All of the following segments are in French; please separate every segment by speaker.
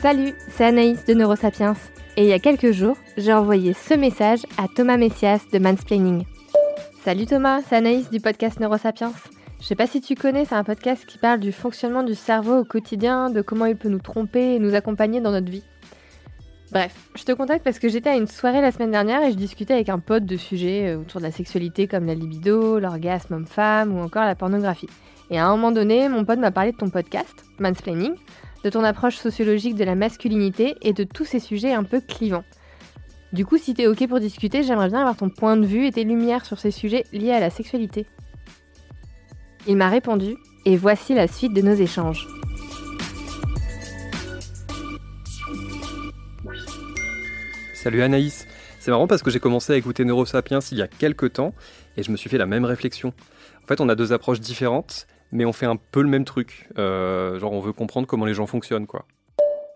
Speaker 1: Salut, c'est Anaïs de Neurosapiens. Et il y a quelques jours, j'ai envoyé ce message à Thomas Messias de Mansplaining. Salut Thomas, c'est Anaïs du podcast Neurosapiens. Je sais pas si tu connais, c'est un podcast qui parle du fonctionnement du cerveau au quotidien, de comment il peut nous tromper et nous accompagner dans notre vie. Bref, je te contacte parce que j'étais à une soirée la semaine dernière et je discutais avec un pote de sujets euh, autour de la sexualité comme la libido, l'orgasme homme-femme ou encore la pornographie. Et à un moment donné, mon pote m'a parlé de ton podcast, Mansplaining, de ton approche sociologique de la masculinité et de tous ces sujets un peu clivants. Du coup, si t'es ok pour discuter, j'aimerais bien avoir ton point de vue et tes lumières sur ces sujets liés à la sexualité. Il m'a répondu, et voici la suite de nos échanges.
Speaker 2: Salut Anaïs, c'est marrant parce que j'ai commencé à écouter Neurosapiens il y a quelques temps et je me suis fait la même réflexion. En fait, on a deux approches différentes, mais on fait un peu le même truc. Euh, genre, on veut comprendre comment les gens fonctionnent, quoi.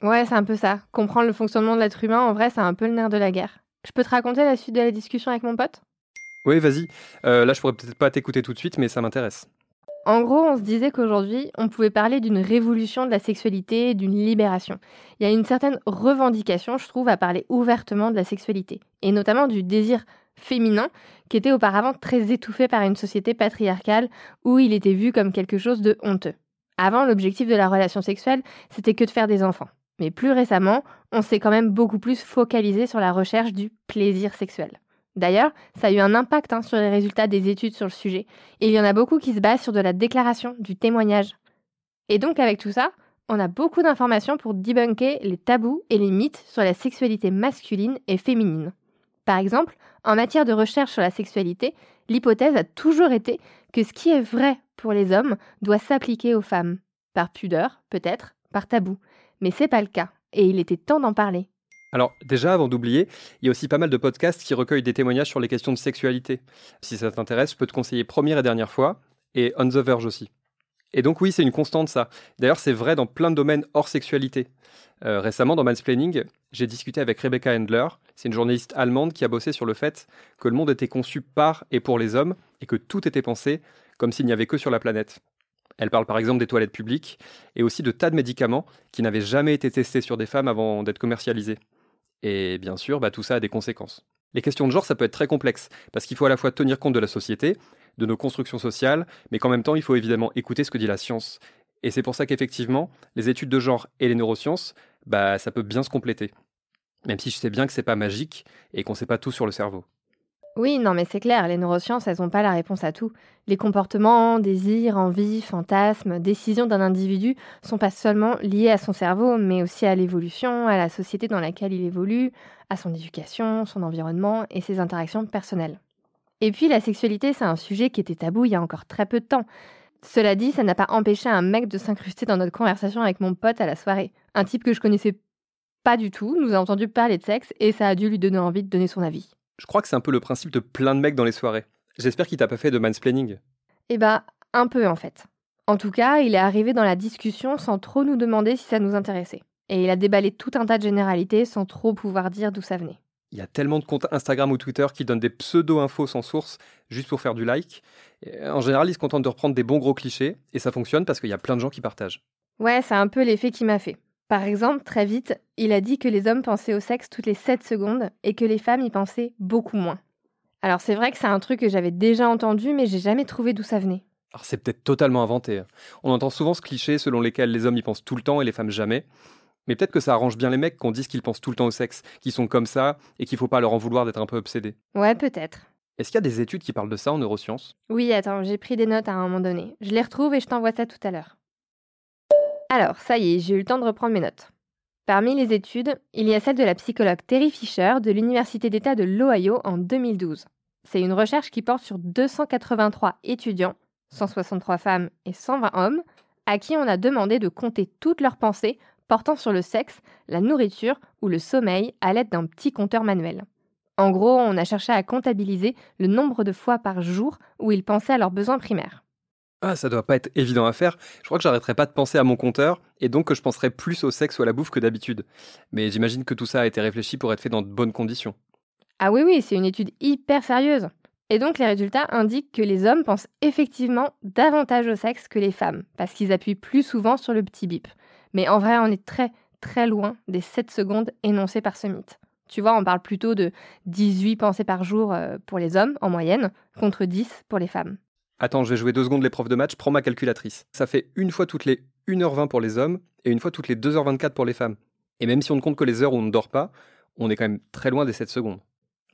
Speaker 1: Ouais, c'est un peu ça. Comprendre le fonctionnement de l'être humain, en vrai, c'est un peu le nerf de la guerre. Je peux te raconter la suite de la discussion avec mon pote?
Speaker 2: Oui, vas-y. Euh, là, je pourrais peut-être pas t'écouter tout de suite, mais ça m'intéresse.
Speaker 1: En gros, on se disait qu'aujourd'hui, on pouvait parler d'une révolution de la sexualité, d'une libération. Il y a une certaine revendication, je trouve, à parler ouvertement de la sexualité, et notamment du désir féminin, qui était auparavant très étouffé par une société patriarcale où il était vu comme quelque chose de honteux. Avant, l'objectif de la relation sexuelle, c'était que de faire des enfants. Mais plus récemment, on s'est quand même beaucoup plus focalisé sur la recherche du plaisir sexuel. D'ailleurs, ça a eu un impact hein, sur les résultats des études sur le sujet, et il y en a beaucoup qui se basent sur de la déclaration, du témoignage. Et donc avec tout ça, on a beaucoup d'informations pour debunker les tabous et les mythes sur la sexualité masculine et féminine. Par exemple, en matière de recherche sur la sexualité, l'hypothèse a toujours été que ce qui est vrai pour les hommes doit s'appliquer aux femmes. Par pudeur, peut-être, par tabou. Mais c'est pas le cas, et il était temps d'en parler.
Speaker 2: Alors déjà, avant d'oublier, il y a aussi pas mal de podcasts qui recueillent des témoignages sur les questions de sexualité. Si ça t'intéresse, je peux te conseiller Première et Dernière fois, et On the Verge aussi. Et donc oui, c'est une constante ça. D'ailleurs, c'est vrai dans plein de domaines hors sexualité. Euh, récemment, dans Mansplaining, j'ai discuté avec Rebecca Handler. C'est une journaliste allemande qui a bossé sur le fait que le monde était conçu par et pour les hommes et que tout était pensé comme s'il n'y avait que sur la planète. Elle parle par exemple des toilettes publiques et aussi de tas de médicaments qui n'avaient jamais été testés sur des femmes avant d'être commercialisés. Et bien sûr, bah, tout ça a des conséquences. Les questions de genre, ça peut être très complexe, parce qu'il faut à la fois tenir compte de la société, de nos constructions sociales, mais qu'en même temps, il faut évidemment écouter ce que dit la science. Et c'est pour ça qu'effectivement, les études de genre et les neurosciences, bah, ça peut bien se compléter. Même si je sais bien que c'est pas magique et qu'on sait pas tout sur le cerveau.
Speaker 1: Oui, non, mais c'est clair, les neurosciences, elles n'ont pas la réponse à tout. Les comportements, désirs, envies, fantasmes, décisions d'un individu sont pas seulement liés à son cerveau, mais aussi à l'évolution, à la société dans laquelle il évolue, à son éducation, son environnement et ses interactions personnelles. Et puis, la sexualité, c'est un sujet qui était tabou il y a encore très peu de temps. Cela dit, ça n'a pas empêché un mec de s'incruster dans notre conversation avec mon pote à la soirée. Un type que je connaissais pas du tout, nous a entendu parler de sexe et ça a dû lui donner envie de donner son avis.
Speaker 2: Je crois que c'est un peu le principe de plein de mecs dans les soirées. J'espère qu'il t'a pas fait de mansplaining.
Speaker 1: Eh bah, un peu en fait. En tout cas, il est arrivé dans la discussion sans trop nous demander si ça nous intéressait. Et il a déballé tout un tas de généralités sans trop pouvoir dire d'où ça venait.
Speaker 2: Il y a tellement de comptes Instagram ou Twitter qui donnent des pseudo-infos sans source juste pour faire du like. en général, ils se contentent de reprendre des bons gros clichés et ça fonctionne parce qu'il y a plein de gens qui partagent.
Speaker 1: Ouais, c'est un peu l'effet qui m'a fait. Par exemple, très vite, il a dit que les hommes pensaient au sexe toutes les 7 secondes et que les femmes y pensaient beaucoup moins. Alors c'est vrai que c'est un truc que j'avais déjà entendu, mais j'ai jamais trouvé d'où ça venait.
Speaker 2: Alors c'est peut-être totalement inventé. Hein. On entend souvent ce cliché selon lequel les hommes y pensent tout le temps et les femmes jamais. Mais peut-être que ça arrange bien les mecs qu'on dise qu'ils pensent tout le temps au sexe, qu'ils sont comme ça et qu'il faut pas leur en vouloir d'être un peu obsédés.
Speaker 1: Ouais, peut-être.
Speaker 2: Est-ce qu'il y a des études qui parlent de ça en neurosciences?
Speaker 1: Oui, attends, j'ai pris des notes à un moment donné. Je les retrouve et je t'envoie ça tout à l'heure. Alors, ça y est, j'ai eu le temps de reprendre mes notes. Parmi les études, il y a celle de la psychologue Terry Fisher de l'Université d'État de l'Ohio en 2012. C'est une recherche qui porte sur 283 étudiants, 163 femmes et 120 hommes, à qui on a demandé de compter toutes leurs pensées portant sur le sexe, la nourriture ou le sommeil à l'aide d'un petit compteur manuel. En gros, on a cherché à comptabiliser le nombre de fois par jour où ils pensaient à leurs besoins primaires.
Speaker 2: Ah, ça doit pas être évident à faire. Je crois que j'arrêterai pas de penser à mon compteur et donc que je penserai plus au sexe ou à la bouffe que d'habitude. Mais j'imagine que tout ça a été réfléchi pour être fait dans de bonnes conditions.
Speaker 1: Ah oui, oui, c'est une étude hyper sérieuse. Et donc les résultats indiquent que les hommes pensent effectivement davantage au sexe que les femmes, parce qu'ils appuient plus souvent sur le petit bip. Mais en vrai, on est très, très loin des 7 secondes énoncées par ce mythe. Tu vois, on parle plutôt de 18 pensées par jour euh, pour les hommes en moyenne, contre 10 pour les femmes.
Speaker 2: Attends, je vais jouer deux secondes l'épreuve de match, prends ma calculatrice. Ça fait une fois toutes les 1h20 pour les hommes et une fois toutes les 2h24 pour les femmes. Et même si on ne compte que les heures où on ne dort pas, on est quand même très loin des 7 secondes.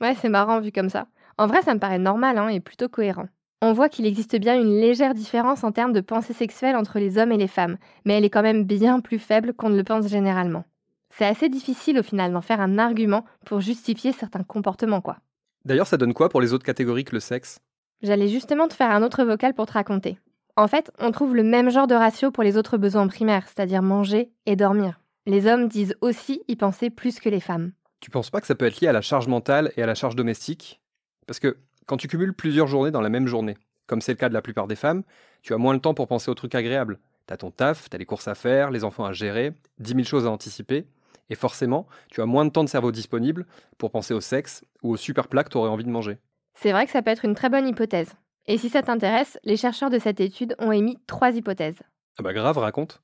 Speaker 1: Ouais, c'est marrant vu comme ça. En vrai, ça me paraît normal hein, et plutôt cohérent. On voit qu'il existe bien une légère différence en termes de pensée sexuelle entre les hommes et les femmes, mais elle est quand même bien plus faible qu'on ne le pense généralement. C'est assez difficile au final d'en faire un argument pour justifier certains comportements, quoi.
Speaker 2: D'ailleurs, ça donne quoi pour les autres catégories que le sexe?
Speaker 1: J'allais justement te faire un autre vocal pour te raconter. En fait, on trouve le même genre de ratio pour les autres besoins primaires, c'est-à-dire manger et dormir. Les hommes disent aussi y penser plus que les femmes.
Speaker 2: Tu penses pas que ça peut être lié à la charge mentale et à la charge domestique? Parce que quand tu cumules plusieurs journées dans la même journée, comme c'est le cas de la plupart des femmes, tu as moins le temps pour penser aux trucs agréables. T'as ton taf, t'as les courses à faire, les enfants à gérer, dix mille choses à anticiper, et forcément, tu as moins de temps de cerveau disponible pour penser au sexe ou aux super plats que t'aurais envie de manger.
Speaker 1: C'est vrai que ça peut être une très bonne hypothèse. Et si ça t'intéresse, les chercheurs de cette étude ont émis trois hypothèses.
Speaker 2: Ah bah grave, raconte.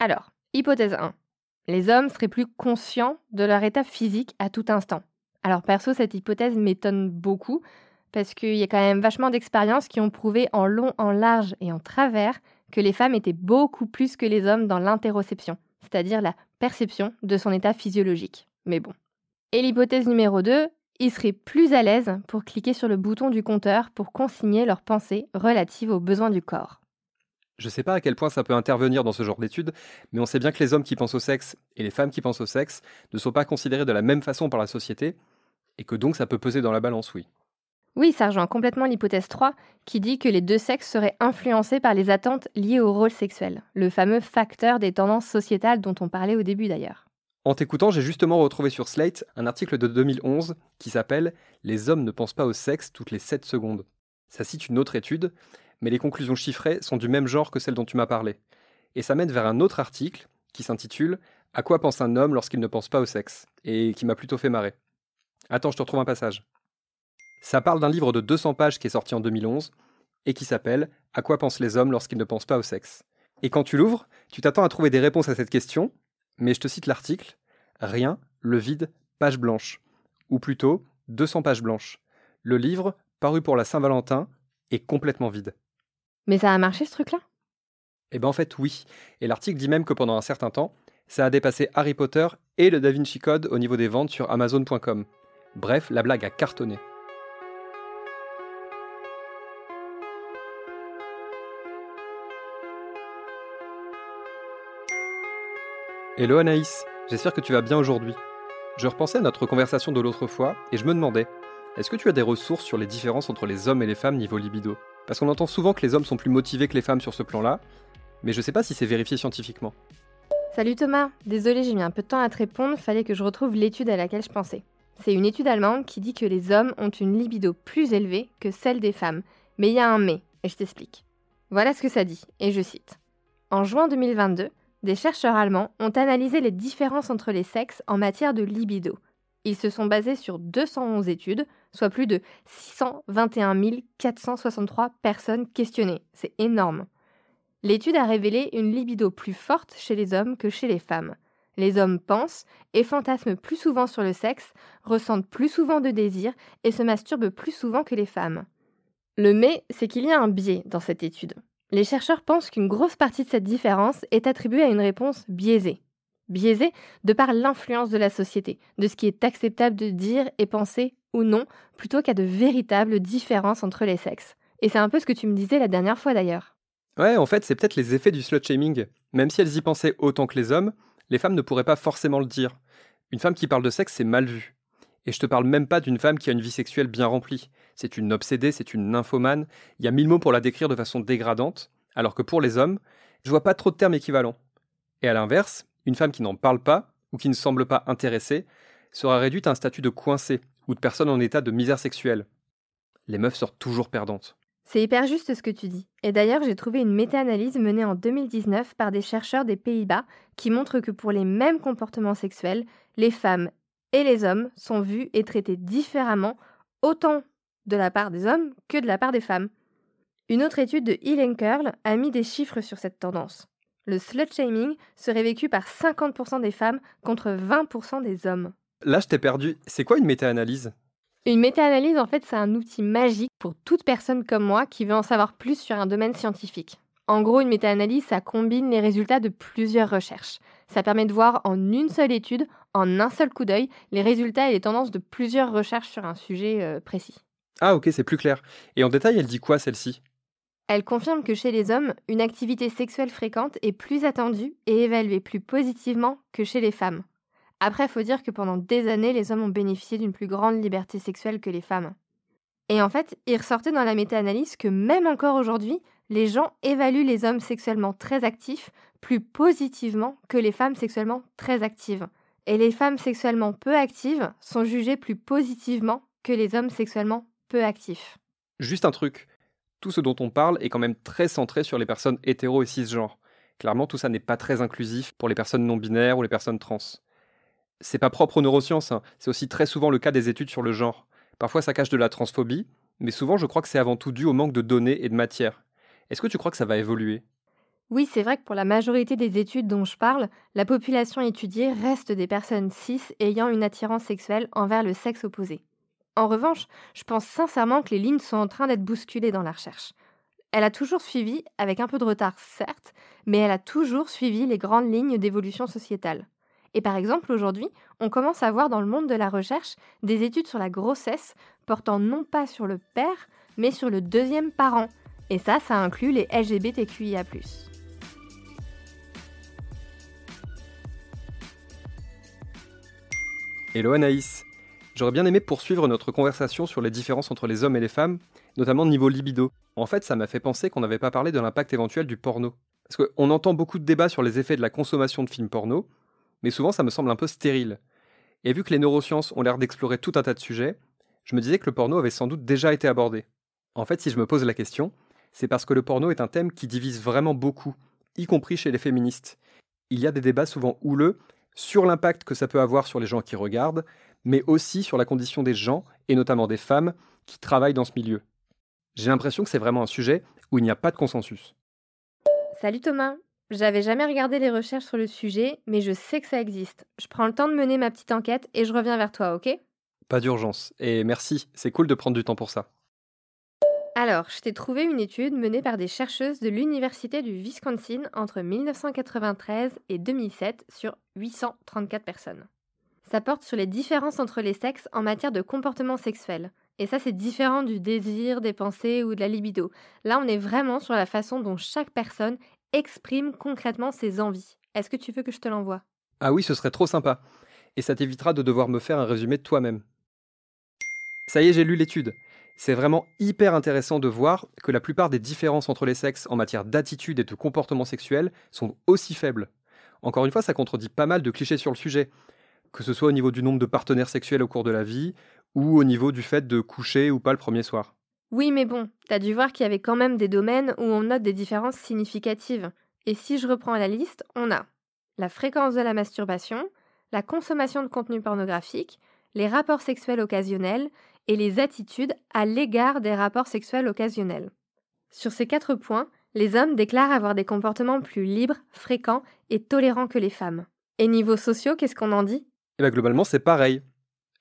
Speaker 1: Alors, hypothèse 1. Les hommes seraient plus conscients de leur état physique à tout instant. Alors perso, cette hypothèse m'étonne beaucoup, parce qu'il y a quand même vachement d'expériences qui ont prouvé en long, en large et en travers que les femmes étaient beaucoup plus que les hommes dans l'interoception, c'est-à-dire la perception de son état physiologique. Mais bon. Et l'hypothèse numéro 2, ils seraient plus à l'aise pour cliquer sur le bouton du compteur pour consigner leurs pensées relatives aux besoins du corps.
Speaker 2: Je sais pas à quel point ça peut intervenir dans ce genre d'études, mais on sait bien que les hommes qui pensent au sexe et les femmes qui pensent au sexe ne sont pas considérés de la même façon par la société, et que donc ça peut peser dans la balance, oui.
Speaker 1: Oui, ça rejoint complètement l'hypothèse 3, qui dit que les deux sexes seraient influencés par les attentes liées au rôle sexuel, le fameux facteur des tendances sociétales dont on parlait au début d'ailleurs.
Speaker 2: En t'écoutant, j'ai justement retrouvé sur Slate un article de 2011 qui s'appelle Les hommes ne pensent pas au sexe toutes les 7 secondes. Ça cite une autre étude, mais les conclusions chiffrées sont du même genre que celles dont tu m'as parlé. Et ça mène vers un autre article qui s'intitule À quoi pense un homme lorsqu'il ne pense pas au sexe? et qui m'a plutôt fait marrer. Attends, je te retrouve un passage. Ça parle d'un livre de 200 pages qui est sorti en 2011 et qui s'appelle À quoi pensent les hommes lorsqu'ils ne pensent pas au sexe? Et quand tu l'ouvres, tu t'attends à trouver des réponses à cette question, mais je te cite l'article Rien, le vide, page blanche. Ou plutôt 200 pages blanches. Le livre, paru pour la Saint-Valentin, est complètement vide.
Speaker 1: Mais ça a marché ce truc-là?
Speaker 2: Eh ben en fait oui. Et l'article dit même que pendant un certain temps, ça a dépassé Harry Potter et le Da Vinci Code au niveau des ventes sur Amazon.com. Bref, la blague a cartonné. Hello Anaïs, j'espère que tu vas bien aujourd'hui. Je repensais à notre conversation de l'autre fois et je me demandais, est-ce que tu as des ressources sur les différences entre les hommes et les femmes niveau libido? Parce qu'on entend souvent que les hommes sont plus motivés que les femmes sur ce plan-là, mais je sais pas si c'est vérifié scientifiquement.
Speaker 1: Salut Thomas, désolé j'ai mis un peu de temps à te répondre, fallait que je retrouve l'étude à laquelle je pensais. C'est une étude allemande qui dit que les hommes ont une libido plus élevée que celle des femmes. Mais il y a un mais, et je t'explique. Voilà ce que ça dit, et je cite. En juin 2022, des chercheurs allemands ont analysé les différences entre les sexes en matière de libido. Ils se sont basés sur 211 études, soit plus de 621 463 personnes questionnées. C'est énorme. L'étude a révélé une libido plus forte chez les hommes que chez les femmes. Les hommes pensent et fantasment plus souvent sur le sexe, ressentent plus souvent de désir et se masturbent plus souvent que les femmes. Le mais, c'est qu'il y a un biais dans cette étude. Les chercheurs pensent qu'une grosse partie de cette différence est attribuée à une réponse biaisée. Biaisée de par l'influence de la société, de ce qui est acceptable de dire et penser ou non, plutôt qu'à de véritables différences entre les sexes. Et c'est un peu ce que tu me disais la dernière fois d'ailleurs.
Speaker 2: Ouais, en fait, c'est peut-être les effets du slut-shaming. Même si elles y pensaient autant que les hommes, les femmes ne pourraient pas forcément le dire. Une femme qui parle de sexe, c'est mal vu. Et je te parle même pas d'une femme qui a une vie sexuelle bien remplie. C'est une obsédée, c'est une nymphomane. Il y a mille mots pour la décrire de façon dégradante, alors que pour les hommes, je vois pas trop de termes équivalents. Et à l'inverse, une femme qui n'en parle pas, ou qui ne semble pas intéressée, sera réduite à un statut de coincée, ou de personne en état de misère sexuelle. Les meufs sortent toujours perdantes.
Speaker 1: C'est hyper juste ce que tu dis. Et d'ailleurs, j'ai trouvé une méta-analyse menée en 2019 par des chercheurs des Pays-Bas qui montre que pour les mêmes comportements sexuels, les femmes et les hommes sont vus et traités différemment, autant de la part des hommes que de la part des femmes. Une autre étude de Hill Curl a mis des chiffres sur cette tendance. Le slut-shaming serait vécu par 50% des femmes contre 20% des hommes.
Speaker 2: Là, je t'ai perdu. C'est quoi une méta-analyse?
Speaker 1: Une méta-analyse, en fait, c'est un outil magique pour toute personne comme moi qui veut en savoir plus sur un domaine scientifique. En gros, une méta-analyse, ça combine les résultats de plusieurs recherches. Ça permet de voir en une seule étude, en un seul coup d'œil, les résultats et les tendances de plusieurs recherches sur un sujet euh, précis.
Speaker 2: Ah ok, c'est plus clair. Et en détail, elle dit quoi celle-ci?
Speaker 1: Elle confirme que chez les hommes, une activité sexuelle fréquente est plus attendue et évaluée plus positivement que chez les femmes. Après, il faut dire que pendant des années, les hommes ont bénéficié d'une plus grande liberté sexuelle que les femmes. Et en fait, il ressortait dans la méta-analyse que même encore aujourd'hui, les gens évaluent les hommes sexuellement très actifs plus positivement que les femmes sexuellement très actives. Et les femmes sexuellement peu actives sont jugées plus positivement que les hommes sexuellement peu actifs.
Speaker 2: Juste un truc. Tout ce dont on parle est quand même très centré sur les personnes hétéro et cisgenres. Clairement, tout ça n'est pas très inclusif pour les personnes non binaires ou les personnes trans. C'est pas propre aux neurosciences, hein. c'est aussi très souvent le cas des études sur le genre. Parfois ça cache de la transphobie, mais souvent je crois que c'est avant tout dû au manque de données et de matière. Est-ce que tu crois que ça va évoluer?
Speaker 1: Oui, c'est vrai que pour la majorité des études dont je parle, la population étudiée reste des personnes cis ayant une attirance sexuelle envers le sexe opposé. En revanche, je pense sincèrement que les lignes sont en train d'être bousculées dans la recherche. Elle a toujours suivi, avec un peu de retard certes, mais elle a toujours suivi les grandes lignes d'évolution sociétale. Et par exemple, aujourd'hui, on commence à voir dans le monde de la recherche des études sur la grossesse portant non pas sur le père, mais sur le deuxième parent. Et ça, ça inclut les LGBTQIA.
Speaker 2: Hello Anaïs J'aurais bien aimé poursuivre notre conversation sur les différences entre les hommes et les femmes, notamment niveau libido. En fait, ça m'a fait penser qu'on n'avait pas parlé de l'impact éventuel du porno. Parce qu'on entend beaucoup de débats sur les effets de la consommation de films porno, mais souvent ça me semble un peu stérile. Et vu que les neurosciences ont l'air d'explorer tout un tas de sujets, je me disais que le porno avait sans doute déjà été abordé. En fait, si je me pose la question, c'est parce que le porno est un thème qui divise vraiment beaucoup, y compris chez les féministes. Il y a des débats souvent houleux sur l'impact que ça peut avoir sur les gens qui regardent, mais aussi sur la condition des gens, et notamment des femmes, qui travaillent dans ce milieu. J'ai l'impression que c'est vraiment un sujet où il n'y a pas de consensus.
Speaker 1: Salut Thomas j'avais jamais regardé les recherches sur le sujet, mais je sais que ça existe. Je prends le temps de mener ma petite enquête et je reviens vers toi, ok?
Speaker 2: Pas d'urgence. Et merci, c'est cool de prendre du temps pour ça.
Speaker 1: Alors, je t'ai trouvé une étude menée par des chercheuses de l'Université du Wisconsin entre 1993 et 2007 sur 834 personnes. Ça porte sur les différences entre les sexes en matière de comportement sexuel. Et ça, c'est différent du désir, des pensées ou de la libido. Là, on est vraiment sur la façon dont chaque personne exprime concrètement ses envies. Est-ce que tu veux que je te l'envoie?
Speaker 2: Ah oui, ce serait trop sympa. Et ça t'évitera de devoir me faire un résumé de toi-même. Ça y est, j'ai lu l'étude. C'est vraiment hyper intéressant de voir que la plupart des différences entre les sexes en matière d'attitude et de comportement sexuel sont aussi faibles. Encore une fois, ça contredit pas mal de clichés sur le sujet, que ce soit au niveau du nombre de partenaires sexuels au cours de la vie, ou au niveau du fait de coucher ou pas le premier soir.
Speaker 1: Oui, mais bon, t'as dû voir qu'il y avait quand même des domaines où on note des différences significatives. Et si je reprends la liste, on a la fréquence de la masturbation, la consommation de contenu pornographique, les rapports sexuels occasionnels et les attitudes à l'égard des rapports sexuels occasionnels. Sur ces quatre points, les hommes déclarent avoir des comportements plus libres, fréquents et tolérants que les femmes. Et niveau sociaux, qu'est-ce qu'on en dit?
Speaker 2: Eh bien globalement, c'est pareil.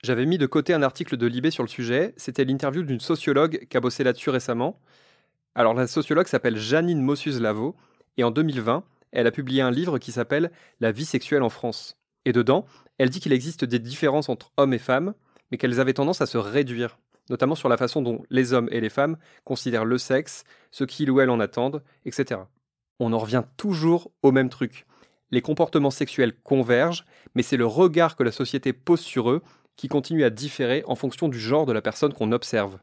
Speaker 2: J'avais mis de côté un article de Libé sur le sujet. C'était l'interview d'une sociologue qui a bossé là-dessus récemment. Alors, la sociologue s'appelle Janine Mossus-Lavo, et en 2020, elle a publié un livre qui s'appelle La vie sexuelle en France. Et dedans, elle dit qu'il existe des différences entre hommes et femmes, mais qu'elles avaient tendance à se réduire, notamment sur la façon dont les hommes et les femmes considèrent le sexe, ce qu'ils ou elles en attendent, etc. On en revient toujours au même truc. Les comportements sexuels convergent, mais c'est le regard que la société pose sur eux qui continue à différer en fonction du genre de la personne qu'on observe.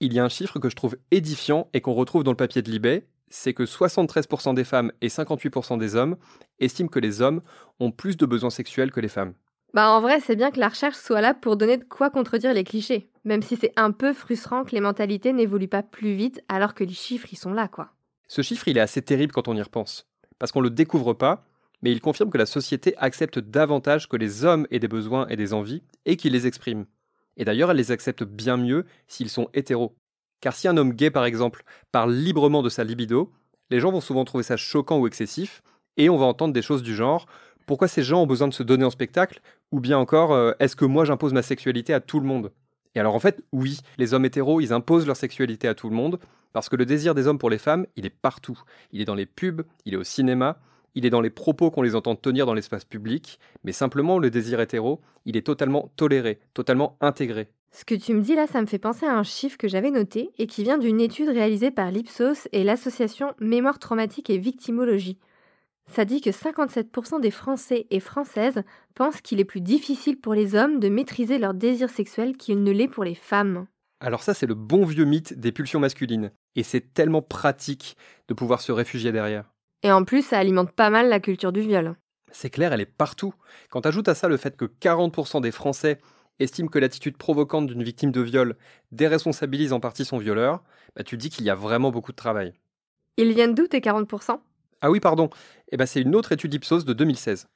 Speaker 2: Il y a un chiffre que je trouve édifiant et qu'on retrouve dans le papier de Libé, c'est que 73% des femmes et 58% des hommes estiment que les hommes ont plus de besoins sexuels que les femmes.
Speaker 1: Bah en vrai, c'est bien que la recherche soit là pour donner de quoi contredire les clichés, même si c'est un peu frustrant que les mentalités n'évoluent pas plus vite alors que les chiffres y sont là quoi.
Speaker 2: Ce chiffre, il est assez terrible quand on y repense, parce qu'on le découvre pas mais il confirme que la société accepte davantage que les hommes aient des besoins et des envies, et qu'ils les expriment. Et d'ailleurs, elle les accepte bien mieux s'ils sont hétéros. Car si un homme gay, par exemple, parle librement de sa libido, Les gens vont souvent trouver ça choquant ou excessif, et on va entendre des choses du genre pourquoi ces gens ont besoin de se donner en spectacle Ou bien encore, euh, est-ce que moi j'impose ma sexualité à tout le monde? Et alors en fait, oui, les hommes hétéros, ils imposent leur sexualité à tout le monde, parce que le désir des hommes pour les femmes, il est partout. Il est dans les pubs, il est au cinéma, il est dans les propos qu'on les entend tenir dans l'espace public, mais simplement le désir hétéro, il est totalement toléré, totalement intégré.
Speaker 1: Ce que tu me dis là, ça me fait penser à un chiffre que j'avais noté et qui vient d'une étude réalisée par l'Ipsos et l'association Mémoire traumatique et victimologie. Ça dit que 57% des Français et Françaises pensent qu'il est plus difficile pour les hommes de maîtriser leur désir sexuel qu'il ne l'est pour les femmes.
Speaker 2: Alors ça, c'est le bon vieux mythe des pulsions masculines. Et c'est tellement pratique de pouvoir se réfugier derrière.
Speaker 1: Et en plus, ça alimente pas mal la culture du viol.
Speaker 2: C'est clair, elle est partout. Quand tu ajoutes à ça le fait que 40% des Français estiment que l'attitude provocante d'une victime de viol déresponsabilise en partie son violeur, bah tu dis qu'il y a vraiment beaucoup de travail.
Speaker 1: Ils viennent d'où tes 40%
Speaker 2: ah oui, pardon. Eh ben, c'est une autre étude Ipsos de 2016.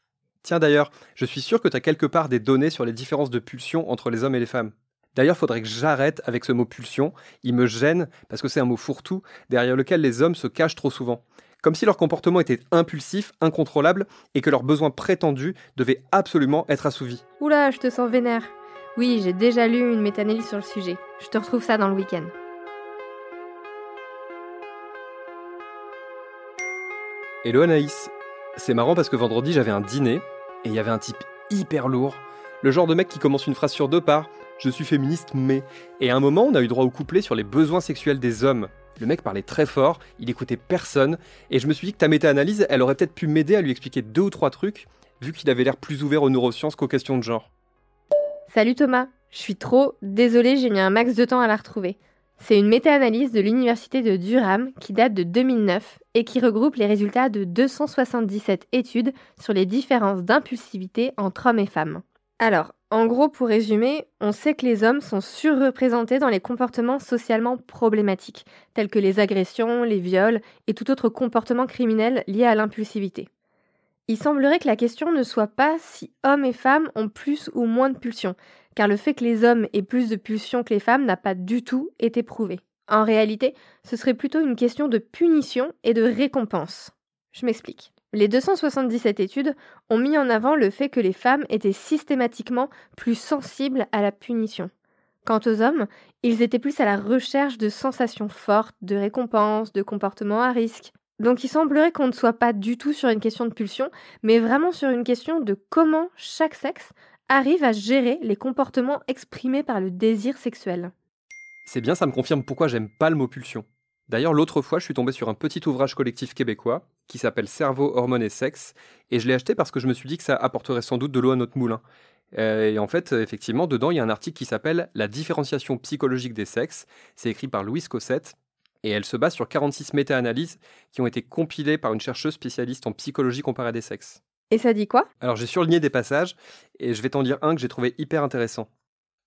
Speaker 2: Tiens d'ailleurs, je suis sûr que tu as quelque part des données sur les différences de pulsion entre les hommes et les femmes. D'ailleurs, faudrait que j'arrête avec ce mot pulsion. Il me gêne parce que c'est un mot fourre-tout derrière lequel les hommes se cachent trop souvent. Comme si leur comportement était impulsif, incontrôlable et que leurs besoins prétendus devaient absolument être assouvis.
Speaker 1: Oula, je te sens vénère. Oui, j'ai déjà lu une métanalyse sur le sujet. Je te retrouve ça dans le week-end.
Speaker 2: Hello Anaïs, c'est marrant parce que vendredi j'avais un dîner et il y avait un type hyper lourd, le genre de mec qui commence une phrase sur deux par je suis féministe mais et à un moment on a eu droit au couplet sur les besoins sexuels des hommes. Le mec parlait très fort, il écoutait personne et je me suis dit que ta méta-analyse, elle aurait peut-être pu m'aider à lui expliquer deux ou trois trucs vu qu'il avait l'air plus ouvert aux neurosciences qu'aux questions de genre.
Speaker 1: Salut Thomas, je suis trop désolée, j'ai mis un max de temps à la retrouver. C'est une méta-analyse de l'Université de Durham qui date de 2009 et qui regroupe les résultats de 277 études sur les différences d'impulsivité entre hommes et femmes. Alors, en gros, pour résumer, on sait que les hommes sont surreprésentés dans les comportements socialement problématiques, tels que les agressions, les viols et tout autre comportement criminel lié à l'impulsivité. Il semblerait que la question ne soit pas si hommes et femmes ont plus ou moins de pulsions, car le fait que les hommes aient plus de pulsions que les femmes n'a pas du tout été prouvé. En réalité, ce serait plutôt une question de punition et de récompense. Je m'explique. Les 277 études ont mis en avant le fait que les femmes étaient systématiquement plus sensibles à la punition. Quant aux hommes, ils étaient plus à la recherche de sensations fortes, de récompenses, de comportements à risque. Donc il semblerait qu'on ne soit pas du tout sur une question de pulsion, mais vraiment sur une question de comment chaque sexe arrive à gérer les comportements exprimés par le désir sexuel.
Speaker 2: C'est bien, ça me confirme pourquoi j'aime pas le mot pulsion. D'ailleurs, l'autre fois, je suis tombé sur un petit ouvrage collectif québécois qui s'appelle Cerveau, hormones et sexe, et je l'ai acheté parce que je me suis dit que ça apporterait sans doute de l'eau à notre moulin. Euh, et en fait, effectivement, dedans, il y a un article qui s'appelle La différenciation psychologique des sexes. C'est écrit par Louise Cossette, et elle se base sur 46 méta-analyses qui ont été compilées par une chercheuse spécialiste en psychologie comparée des sexes.
Speaker 1: Et ça dit quoi?
Speaker 2: Alors j'ai surligné des passages et je vais t'en dire un que j'ai trouvé hyper intéressant.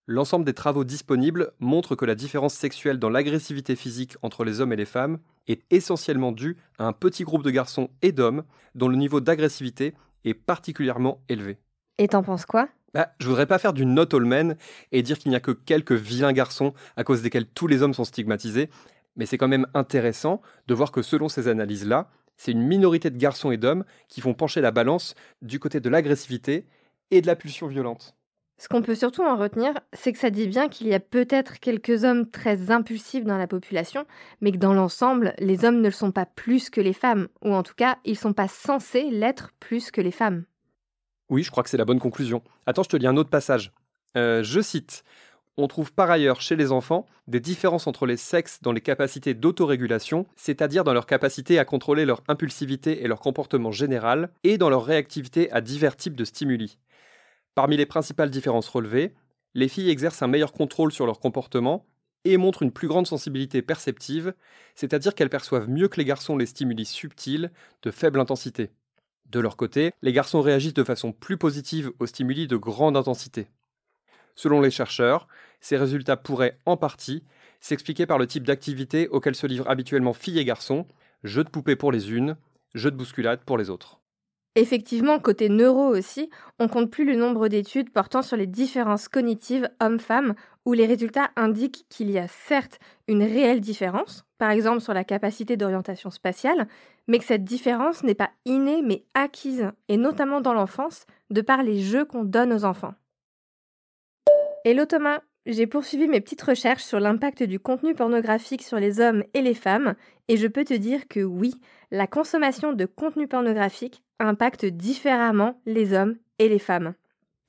Speaker 2: L'ensemble des travaux disponibles montrent que la différence sexuelle dans l'agressivité physique entre les hommes et les femmes est essentiellement due à un petit groupe de garçons et d'hommes dont le niveau d'agressivité est particulièrement élevé.
Speaker 1: Et t'en penses quoi?
Speaker 2: Bah, je voudrais pas faire du not all men et dire qu'il n'y a que quelques vilains garçons à cause desquels tous les hommes sont stigmatisés, mais c'est quand même intéressant de voir que selon ces analyses-là, c'est une minorité de garçons et d'hommes qui font pencher la balance du côté de l'agressivité et de la pulsion violente.
Speaker 1: Ce qu'on peut surtout en retenir, c'est que ça dit bien qu'il y a peut-être quelques hommes très impulsifs dans la population, mais que dans l'ensemble, les hommes ne le sont pas plus que les femmes, ou en tout cas, ils ne sont pas censés l'être plus que les femmes.
Speaker 2: Oui, je crois que c'est la bonne conclusion. Attends, je te lis un autre passage. Euh, je cite on trouve par ailleurs chez les enfants des différences entre les sexes dans les capacités d'autorégulation, c'est-à-dire dans leur capacité à contrôler leur impulsivité et leur comportement général, et dans leur réactivité à divers types de stimuli. Parmi les principales différences relevées, les filles exercent un meilleur contrôle sur leur comportement et montrent une plus grande sensibilité perceptive, c'est-à-dire qu'elles perçoivent mieux que les garçons les stimuli subtils de faible intensité. De leur côté, les garçons réagissent de façon plus positive aux stimuli de grande intensité. Selon les chercheurs, ces résultats pourraient, en partie, s'expliquer par le type d'activité auquel se livrent habituellement filles et garçons, jeux de poupées pour les unes, jeux de bousculade pour les autres.
Speaker 1: Effectivement, côté neuro aussi, on compte plus le nombre d'études portant sur les différences cognitives hommes-femmes, où les résultats indiquent qu'il y a certes une réelle différence, par exemple sur la capacité d'orientation spatiale, mais que cette différence n'est pas innée mais acquise, et notamment dans l'enfance, de par les jeux qu'on donne aux enfants. Hello Thomas, j'ai poursuivi mes petites recherches sur l'impact du contenu pornographique sur les hommes et les femmes, et je peux te dire que oui, la consommation de contenu pornographique impacte différemment les hommes et les femmes.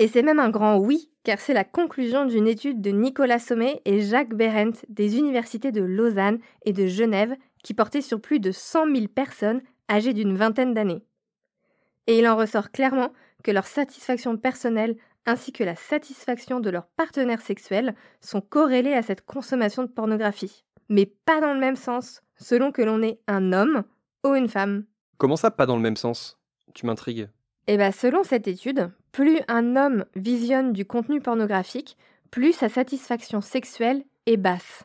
Speaker 1: Et c'est même un grand oui, car c'est la conclusion d'une étude de Nicolas Sommet et Jacques Berendt des universités de Lausanne et de Genève qui portait sur plus de 100 000 personnes âgées d'une vingtaine d'années. Et il en ressort clairement que leur satisfaction personnelle ainsi que la satisfaction de leurs partenaires sexuels sont corrélés à cette consommation de pornographie. Mais pas dans le même sens, selon que l'on est un homme ou une femme.
Speaker 2: Comment ça, pas dans le même sens? Tu m'intrigues.
Speaker 1: Eh bien, selon cette étude, plus un homme visionne du contenu pornographique, plus sa satisfaction sexuelle est basse.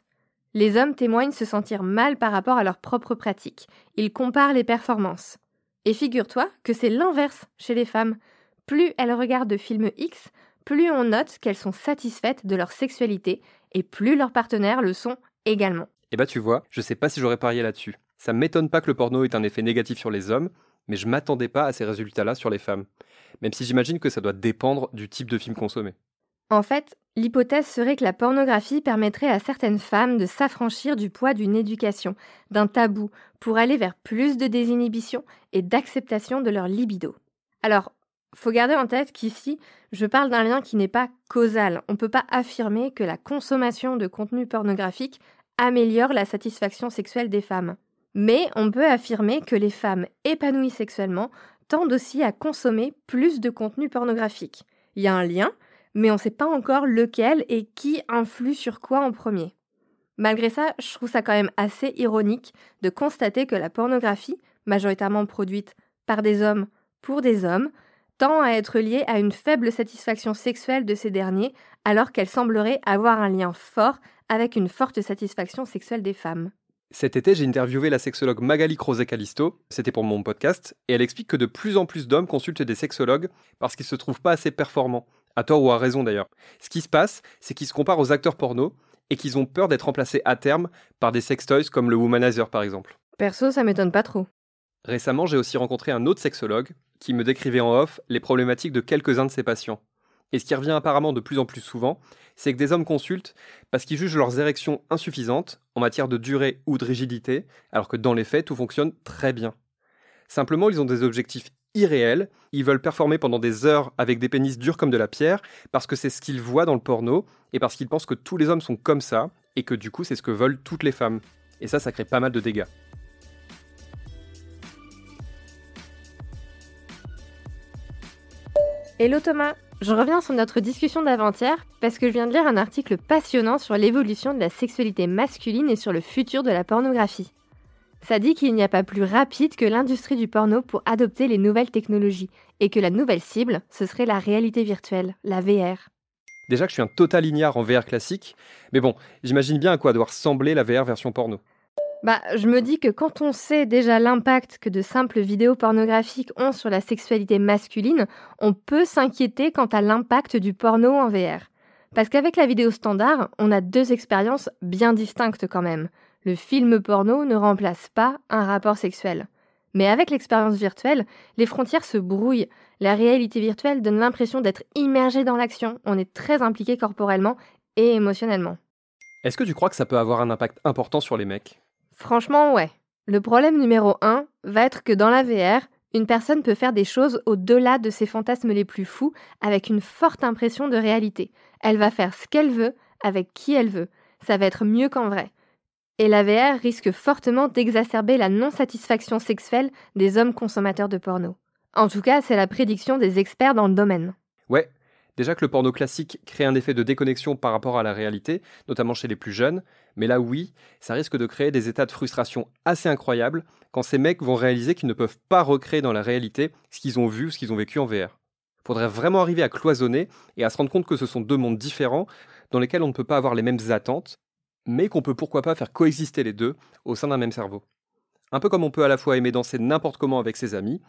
Speaker 1: Les hommes témoignent se sentir mal par rapport à leurs propres pratiques. Ils comparent les performances. Et figure-toi que c'est l'inverse chez les femmes plus elles regardent de films X, plus on note qu'elles sont satisfaites de leur sexualité et plus leurs partenaires le sont également.
Speaker 2: Eh bah tu vois, je sais pas si j'aurais parié là-dessus. Ça m'étonne pas que le porno ait un effet négatif sur les hommes, mais je m'attendais pas à ces résultats-là sur les femmes. Même si j'imagine que ça doit dépendre du type de film consommé.
Speaker 1: En fait, l'hypothèse serait que la pornographie permettrait à certaines femmes de s'affranchir du poids d'une éducation, d'un tabou, pour aller vers plus de désinhibition et d'acceptation de leur libido. Alors, faut garder en tête qu'ici, je parle d'un lien qui n'est pas causal. On ne peut pas affirmer que la consommation de contenu pornographique améliore la satisfaction sexuelle des femmes. Mais on peut affirmer que les femmes épanouies sexuellement tendent aussi à consommer plus de contenu pornographique. Il y a un lien, mais on ne sait pas encore lequel et qui influe sur quoi en premier. Malgré ça, je trouve ça quand même assez ironique de constater que la pornographie, majoritairement produite par des hommes pour des hommes, tend à être liée à une faible satisfaction sexuelle de ces derniers, alors qu'elle semblerait avoir un lien fort avec une forte satisfaction sexuelle des femmes.
Speaker 2: Cet été, j'ai interviewé la sexologue Magali Crozet-Calisto, c'était pour mon podcast, et elle explique que de plus en plus d'hommes consultent des sexologues parce qu'ils se trouvent pas assez performants, à tort ou à raison d'ailleurs. Ce qui se passe, c'est qu'ils se comparent aux acteurs porno et qu'ils ont peur d'être remplacés à terme par des sextoys comme le Womanizer par exemple.
Speaker 1: Perso, ça m'étonne pas trop.
Speaker 2: Récemment, j'ai aussi rencontré un autre sexologue qui me décrivait en off les problématiques de quelques-uns de ses patients. Et ce qui revient apparemment de plus en plus souvent, c'est que des hommes consultent parce qu'ils jugent leurs érections insuffisantes en matière de durée ou de rigidité, alors que dans les faits, tout fonctionne très bien. Simplement, ils ont des objectifs irréels, ils veulent performer pendant des heures avec des pénis durs comme de la pierre, parce que c'est ce qu'ils voient dans le porno, et parce qu'ils pensent que tous les hommes sont comme ça, et que du coup c'est ce que veulent toutes les femmes. Et ça, ça crée pas mal de dégâts.
Speaker 1: Hello Thomas, je reviens sur notre discussion d'avant-hier parce que je viens de lire un article passionnant sur l'évolution de la sexualité masculine et sur le futur de la pornographie. Ça dit qu'il n'y a pas plus rapide que l'industrie du porno pour adopter les nouvelles technologies et que la nouvelle cible, ce serait la réalité virtuelle, la VR.
Speaker 2: Déjà que je suis un total ignare en VR classique, mais bon, j'imagine bien à quoi doit ressembler la VR version porno.
Speaker 1: Bah, je me dis que quand on sait déjà l'impact que de simples vidéos pornographiques ont sur la sexualité masculine, on peut s'inquiéter quant à l'impact du porno en VR. Parce qu'avec la vidéo standard, on a deux expériences bien distinctes quand même. Le film porno ne remplace pas un rapport sexuel. Mais avec l'expérience virtuelle, les frontières se brouillent. La réalité virtuelle donne l'impression d'être immergé dans l'action. On est très impliqué corporellement et émotionnellement.
Speaker 2: Est-ce que tu crois que ça peut avoir un impact important sur les mecs?
Speaker 1: Franchement, ouais. Le problème numéro un va être que dans la VR, une personne peut faire des choses au-delà de ses fantasmes les plus fous avec une forte impression de réalité. Elle va faire ce qu'elle veut avec qui elle veut. Ça va être mieux qu'en vrai. Et la VR risque fortement d'exacerber la non-satisfaction sexuelle des hommes consommateurs de porno. En tout cas, c'est la prédiction des experts dans le domaine.
Speaker 2: Ouais, Déjà que le porno classique crée un effet de déconnexion par rapport à la réalité, notamment chez les plus jeunes, mais là oui, ça risque de créer des états de frustration assez incroyables quand ces mecs vont réaliser qu'ils ne peuvent pas recréer dans la réalité ce qu'ils ont vu ce qu'ils ont vécu en VR. Faudrait vraiment arriver à cloisonner et à se rendre compte que ce sont deux mondes différents dans lesquels on ne peut pas avoir les mêmes attentes, mais qu'on peut pourquoi pas faire coexister les deux au sein d'un même cerveau. Un peu comme on peut à la fois aimer danser n'importe comment avec ses amis,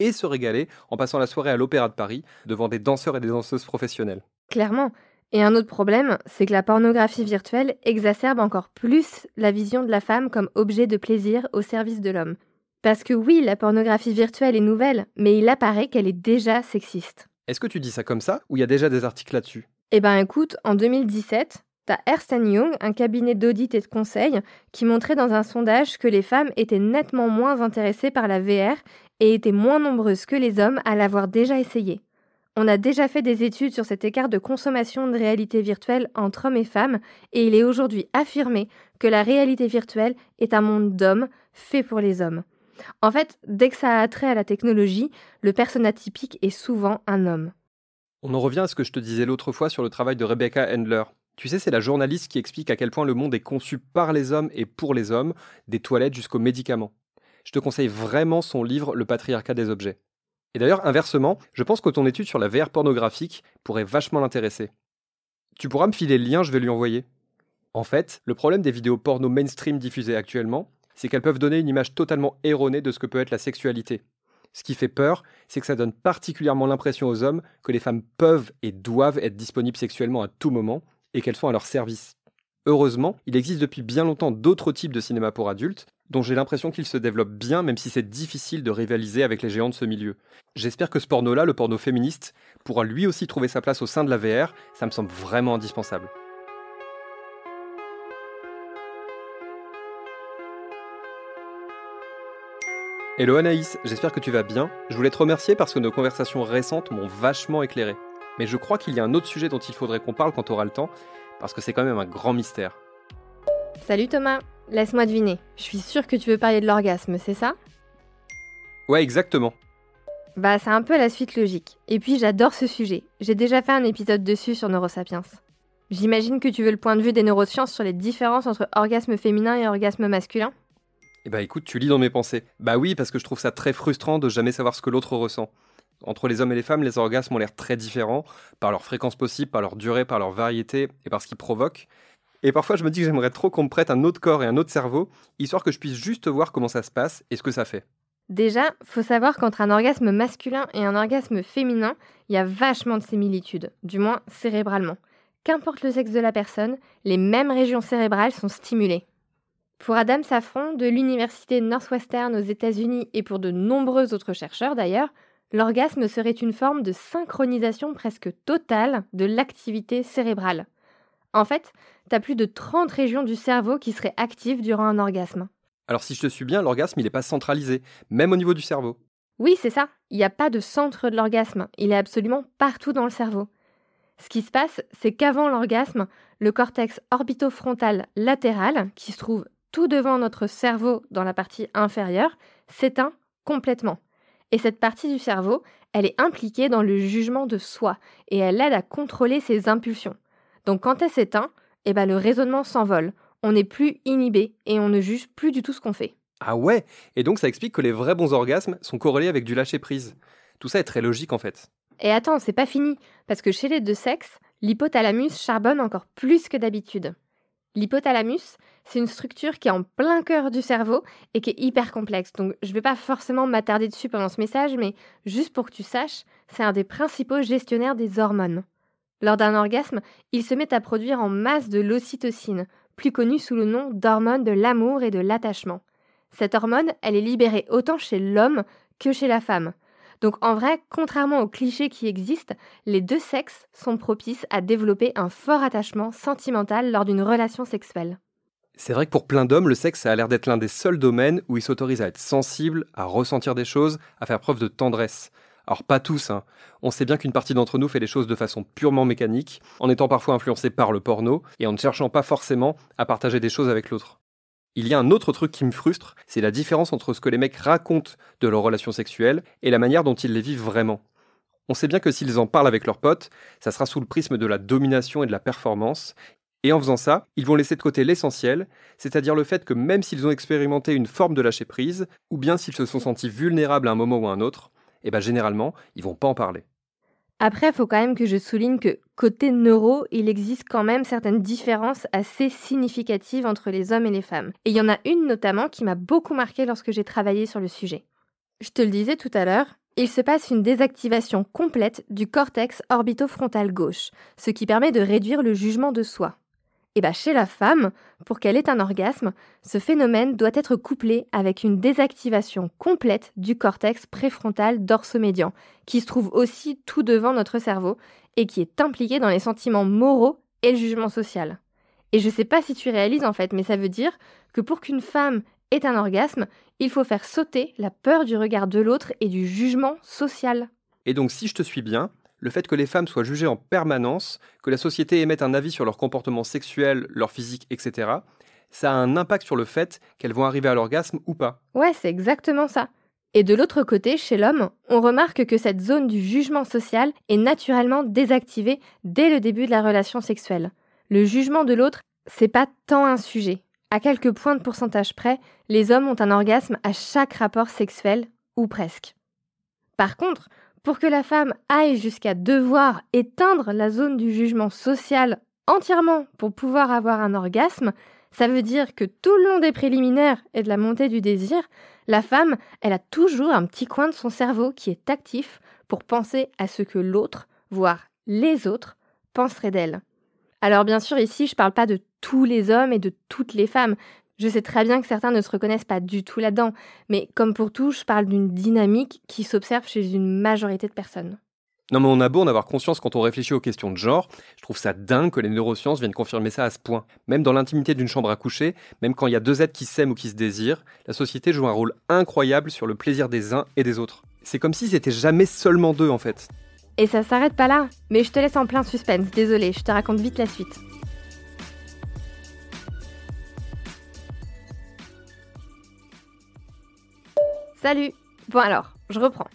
Speaker 2: et se régaler en passant la soirée à l'Opéra de Paris devant des danseurs et des danseuses professionnels.
Speaker 1: Clairement. Et un autre problème, c'est que la pornographie virtuelle exacerbe encore plus la vision de la femme comme objet de plaisir au service de l'homme. Parce que oui, la pornographie virtuelle est nouvelle, mais il apparaît qu'elle est déjà sexiste.
Speaker 2: Est-ce que tu dis ça comme ça ou il y a déjà des articles là-dessus?
Speaker 1: Eh ben écoute, en 2017, t'as Ernst Young, un cabinet d'audit et de conseil, qui montrait dans un sondage que les femmes étaient nettement moins intéressées par la VR et étaient moins nombreuses que les hommes à l'avoir déjà essayé. On a déjà fait des études sur cet écart de consommation de réalité virtuelle entre hommes et femmes, et il est aujourd'hui affirmé que la réalité virtuelle est un monde d'hommes fait pour les hommes. En fait, dès que ça a trait à la technologie, le persona typique est souvent un homme.
Speaker 2: On en revient à ce que je te disais l'autre fois sur le travail de Rebecca Handler. Tu sais, c'est la journaliste qui explique à quel point le monde est conçu par les hommes et pour les hommes, des toilettes jusqu'aux médicaments. Je te conseille vraiment son livre Le patriarcat des objets. Et d'ailleurs, inversement, je pense que ton étude sur la VR pornographique pourrait vachement l'intéresser. Tu pourras me filer le lien, je vais lui envoyer. En fait, le problème des vidéos porno mainstream diffusées actuellement, c'est qu'elles peuvent donner une image totalement erronée de ce que peut être la sexualité. Ce qui fait peur, c'est que ça donne particulièrement l'impression aux hommes que les femmes peuvent et doivent être disponibles sexuellement à tout moment et qu'elles sont à leur service. Heureusement, il existe depuis bien longtemps d'autres types de cinéma pour adultes, dont j'ai l'impression qu'ils se développent bien, même si c'est difficile de rivaliser avec les géants de ce milieu. J'espère que ce porno-là, le porno féministe, pourra lui aussi trouver sa place au sein de la VR, ça me semble vraiment indispensable. Hello Anaïs, j'espère que tu vas bien. Je voulais te remercier parce que nos conversations récentes m'ont vachement éclairé. Mais je crois qu'il y a un autre sujet dont il faudrait qu'on parle quand tu auras le temps, parce que c'est quand même un grand mystère.
Speaker 1: Salut Thomas, laisse-moi deviner. Je suis sûre que tu veux parler de l'orgasme, c'est ça?
Speaker 2: Ouais, exactement.
Speaker 1: Bah, c'est un peu la suite logique. Et puis, j'adore ce sujet. J'ai déjà fait un épisode dessus sur Neurosapiens. J'imagine que tu veux le point de vue des neurosciences sur les différences entre orgasme féminin et orgasme masculin?
Speaker 2: Eh bah écoute, tu lis dans mes pensées. Bah oui, parce que je trouve ça très frustrant de jamais savoir ce que l'autre ressent. Entre les hommes et les femmes, les orgasmes ont l'air très différents, par leur fréquence possible, par leur durée, par leur variété et par ce qu'ils provoquent. Et parfois, je me dis que j'aimerais trop qu'on me prête un autre corps et un autre cerveau, histoire que je puisse juste voir comment ça se passe et ce que ça fait.
Speaker 1: Déjà, faut savoir qu'entre un orgasme masculin et un orgasme féminin, il y a vachement de similitudes, du moins cérébralement. Qu'importe le sexe de la personne, les mêmes régions cérébrales sont stimulées. Pour Adam Safron de l'Université Northwestern aux États-Unis et pour de nombreux autres chercheurs d'ailleurs, l'orgasme serait une forme de synchronisation presque totale de l'activité cérébrale. En fait, tu as plus de 30 régions du cerveau qui seraient actives durant un orgasme.
Speaker 2: Alors si je te suis bien, l'orgasme, il n'est pas centralisé, même au niveau du cerveau.
Speaker 1: Oui, c'est ça. Il n'y a pas de centre de l'orgasme. Il est absolument partout dans le cerveau. Ce qui se passe, c'est qu'avant l'orgasme, le cortex orbitofrontal latéral, qui se trouve tout devant notre cerveau dans la partie inférieure, s'éteint complètement. Et cette partie du cerveau, elle est impliquée dans le jugement de soi et elle aide à contrôler ses impulsions. Donc quand elle s'éteint, eh ben, le raisonnement s'envole. On n'est plus inhibé et on ne juge plus du tout ce qu'on fait.
Speaker 2: Ah ouais Et donc ça explique que les vrais bons orgasmes sont corrélés avec du lâcher-prise. Tout ça est très logique en fait.
Speaker 1: Et attends, c'est pas fini, parce que chez les deux sexes, l'hypothalamus charbonne encore plus que d'habitude. L'hypothalamus, c'est une structure qui est en plein cœur du cerveau et qui est hyper complexe. Donc je ne vais pas forcément m'attarder dessus pendant ce message, mais juste pour que tu saches, c'est un des principaux gestionnaires des hormones. Lors d'un orgasme, il se met à produire en masse de l'ocytocine, plus connue sous le nom d'hormone de l'amour et de l'attachement. Cette hormone, elle est libérée autant chez l'homme que chez la femme. Donc en vrai, contrairement aux clichés qui existent, les deux sexes sont propices à développer un fort attachement sentimental lors d'une relation sexuelle.
Speaker 2: C'est vrai que pour plein d'hommes, le sexe a l'air d'être l'un des seuls domaines où ils s'autorisent à être sensibles, à ressentir des choses, à faire preuve de tendresse. Alors pas tous, hein. on sait bien qu'une partie d'entre nous fait les choses de façon purement mécanique, en étant parfois influencé par le porno, et en ne cherchant pas forcément à partager des choses avec l'autre. Il y a un autre truc qui me frustre, c'est la différence entre ce que les mecs racontent de leurs relations sexuelles et la manière dont ils les vivent vraiment. On sait bien que s'ils en parlent avec leurs potes, ça sera sous le prisme de la domination et de la performance, et en faisant ça, ils vont laisser de côté l'essentiel, c'est-à-dire le fait que même s'ils ont expérimenté une forme de lâcher prise, ou bien s'ils se sont sentis vulnérables à un moment ou à un autre, eh ben généralement, ils vont pas en parler.
Speaker 1: Après, il faut quand même que je souligne que côté neuro, il existe quand même certaines différences assez significatives entre les hommes et les femmes. Et il y en a une notamment qui m'a beaucoup marqué lorsque j'ai travaillé sur le sujet. Je te le disais tout à l'heure, il se passe une désactivation complète du cortex orbitofrontal gauche, ce qui permet de réduire le jugement de soi. Bien chez la femme, pour qu'elle ait un orgasme, ce phénomène doit être couplé avec une désactivation complète du cortex préfrontal dorsomédian, qui se trouve aussi tout devant notre cerveau et qui est impliqué dans les sentiments moraux et le jugement social. Et je sais pas si tu réalises en fait, mais ça veut dire que pour qu'une femme ait un orgasme, il faut faire sauter la peur du regard de l'autre et du jugement social.
Speaker 2: Et donc si je te suis bien, le fait que les femmes soient jugées en permanence, que la société émette un avis sur leur comportement sexuel, leur physique, etc., ça a un impact sur le fait qu'elles vont arriver à l'orgasme ou pas.
Speaker 1: Ouais, c'est exactement ça. Et de l'autre côté, chez l'homme, on remarque que cette zone du jugement social est naturellement désactivée dès le début de la relation sexuelle. Le jugement de l'autre, c'est pas tant un sujet. À quelques points de pourcentage près, les hommes ont un orgasme à chaque rapport sexuel, ou presque. Par contre, pour que la femme aille jusqu'à devoir éteindre la zone du jugement social entièrement pour pouvoir avoir un orgasme, ça veut dire que tout le long des préliminaires et de la montée du désir, la femme, elle a toujours un petit coin de son cerveau qui est actif pour penser à ce que l'autre, voire les autres, penseraient d'elle. Alors bien sûr, ici, je ne parle pas de tous les hommes et de toutes les femmes. Je sais très bien que certains ne se reconnaissent pas du tout là-dedans, mais comme pour tout, je parle d'une dynamique qui s'observe chez une majorité de personnes.
Speaker 2: Non mais on a beau en avoir conscience quand on réfléchit aux questions de genre, je trouve ça dingue que les neurosciences viennent confirmer ça à ce point. Même dans l'intimité d'une chambre à coucher, même quand il y a deux êtres qui s'aiment ou qui se désirent, la société joue un rôle incroyable sur le plaisir des uns et des autres. C'est comme si c'était jamais seulement deux en fait.
Speaker 1: Et ça s'arrête pas là, mais je te laisse en plein suspense, désolé, je te raconte vite la suite. Salut Bon alors, je reprends.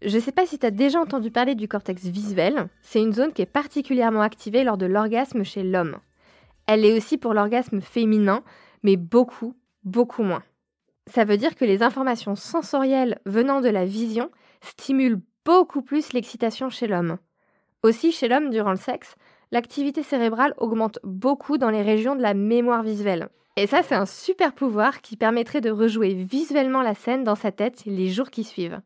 Speaker 1: Je sais pas si tu as déjà entendu parler du cortex visuel, c'est une zone qui est particulièrement activée lors de l'orgasme chez l'homme. Elle est aussi pour l'orgasme féminin, mais beaucoup, beaucoup moins. Ça veut dire que les informations sensorielles venant de la vision stimulent beaucoup plus l'excitation chez l'homme. Aussi, chez l'homme, durant le sexe, l'activité cérébrale augmente beaucoup dans les régions de la mémoire visuelle. Et ça, c'est un super pouvoir qui permettrait de rejouer visuellement la scène dans sa tête les jours qui suivent.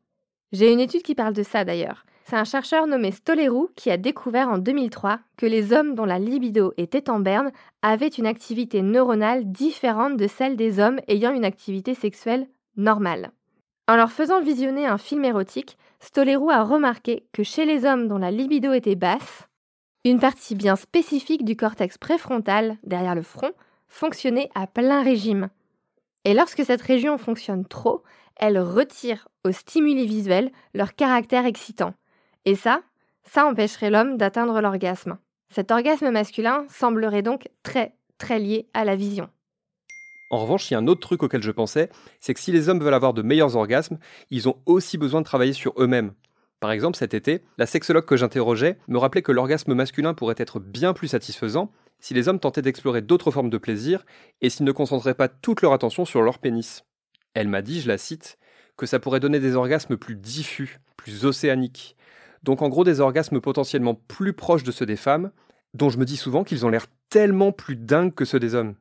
Speaker 1: J'ai une étude qui parle de ça d'ailleurs. C'est un chercheur nommé Stolerou qui a découvert en 2003 que les hommes dont la libido était en berne avaient une activité neuronale différente de celle des hommes ayant une activité sexuelle normale. En leur faisant visionner un film érotique, Stolerou a remarqué que chez les hommes dont la libido était basse, une partie bien spécifique du cortex préfrontal, derrière le front, fonctionner à plein régime. Et lorsque cette région fonctionne trop, elle retire aux stimuli visuels leur caractère excitant. Et ça, ça empêcherait l'homme d'atteindre l'orgasme. Cet orgasme masculin semblerait donc très, très lié à la vision.
Speaker 2: En revanche, il y a un autre truc auquel je pensais, c'est que si les hommes veulent avoir de meilleurs orgasmes, ils ont aussi besoin de travailler sur eux-mêmes. Par exemple, cet été, la sexologue que j'interrogeais me rappelait que l'orgasme masculin pourrait être bien plus satisfaisant si les hommes tentaient d'explorer d'autres formes de plaisir et s'ils ne concentraient pas toute leur attention sur leur pénis. Elle m'a dit, je la cite, que ça pourrait donner des orgasmes plus diffus, plus océaniques. Donc en gros des orgasmes potentiellement plus proches de ceux des femmes, dont je me dis souvent qu'ils ont l'air tellement plus dingues que ceux des hommes.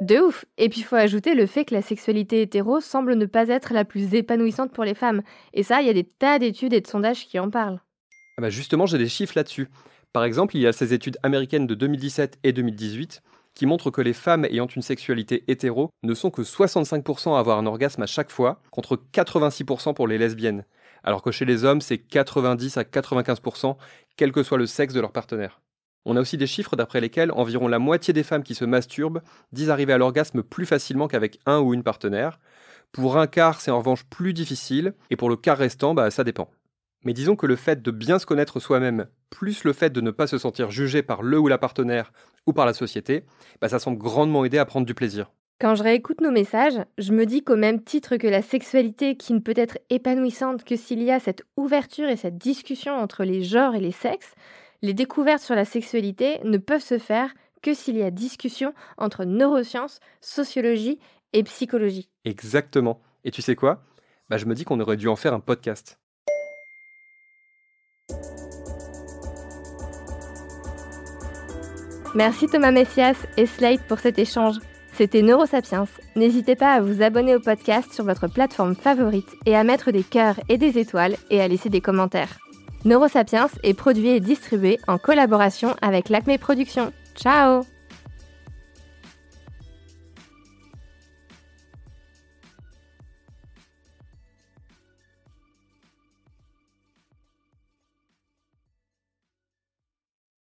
Speaker 1: De ouf Et puis il faut ajouter le fait que la sexualité hétéro semble ne pas être la plus épanouissante pour les femmes. Et ça, il y a des tas d'études et de sondages qui en parlent.
Speaker 2: Ah bah justement, j'ai des chiffres là-dessus. Par exemple, il y a ces études américaines de 2017 et 2018 qui montrent que les femmes ayant une sexualité hétéro ne sont que 65% à avoir un orgasme à chaque fois, contre 86% pour les lesbiennes, alors que chez les hommes, c'est 90 à 95%, quel que soit le sexe de leur partenaire. On a aussi des chiffres d'après lesquels environ la moitié des femmes qui se masturbent disent arriver à l'orgasme plus facilement qu'avec un ou une partenaire. Pour un quart, c'est en revanche plus difficile, et pour le quart restant, bah, ça dépend. Mais disons que le fait de bien se connaître soi-même, plus le fait de ne pas se sentir jugé par le ou la partenaire ou par la société, bah ça semble grandement aider à prendre du plaisir.
Speaker 1: Quand je réécoute nos messages, je me dis qu'au même titre que la sexualité qui ne peut être épanouissante que s'il y a cette ouverture et cette discussion entre les genres et les sexes, les découvertes sur la sexualité ne peuvent se faire que s'il y a discussion entre neurosciences, sociologie et psychologie.
Speaker 2: Exactement. Et tu sais quoi? Bah, Je me dis qu'on aurait dû en faire un podcast.
Speaker 1: Merci Thomas Messias et Slate pour cet échange. C'était Neurosapiens. N'hésitez pas à vous abonner au podcast sur votre plateforme favorite et à mettre des cœurs et des étoiles et à laisser des commentaires. Neurosapiens est produit et distribué en collaboration avec l'Acme Productions. Ciao